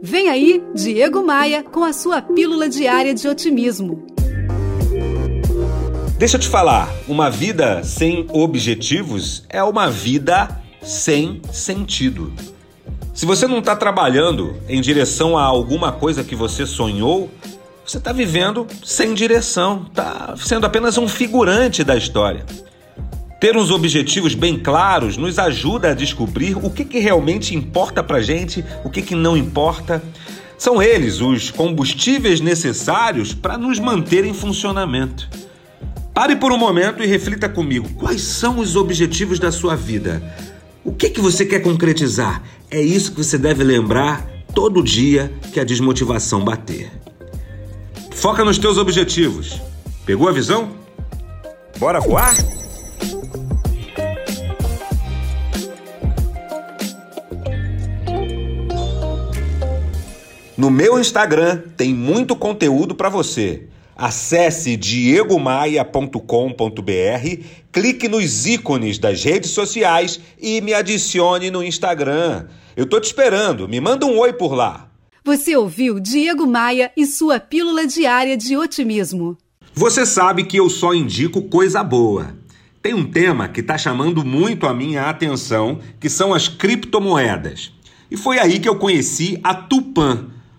Vem aí, Diego Maia, com a sua pílula diária de otimismo. Deixa eu te falar, uma vida sem objetivos é uma vida sem sentido. Se você não está trabalhando em direção a alguma coisa que você sonhou, você está vivendo sem direção, está sendo apenas um figurante da história. Ter uns objetivos bem claros nos ajuda a descobrir o que, que realmente importa para gente, o que, que não importa. São eles os combustíveis necessários para nos manter em funcionamento. Pare por um momento e reflita comigo: quais são os objetivos da sua vida? O que, que você quer concretizar? É isso que você deve lembrar todo dia que a desmotivação bater. Foca nos teus objetivos. Pegou a visão? Bora voar? No meu Instagram tem muito conteúdo para você. Acesse diegomaia.com.br, clique nos ícones das redes sociais e me adicione no Instagram. Eu tô te esperando, me manda um oi por lá. Você ouviu Diego Maia e sua pílula diária de otimismo. Você sabe que eu só indico coisa boa. Tem um tema que está chamando muito a minha atenção, que são as criptomoedas. E foi aí que eu conheci a Tupan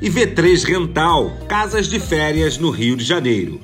e V3 Rental, casas de férias no Rio de Janeiro.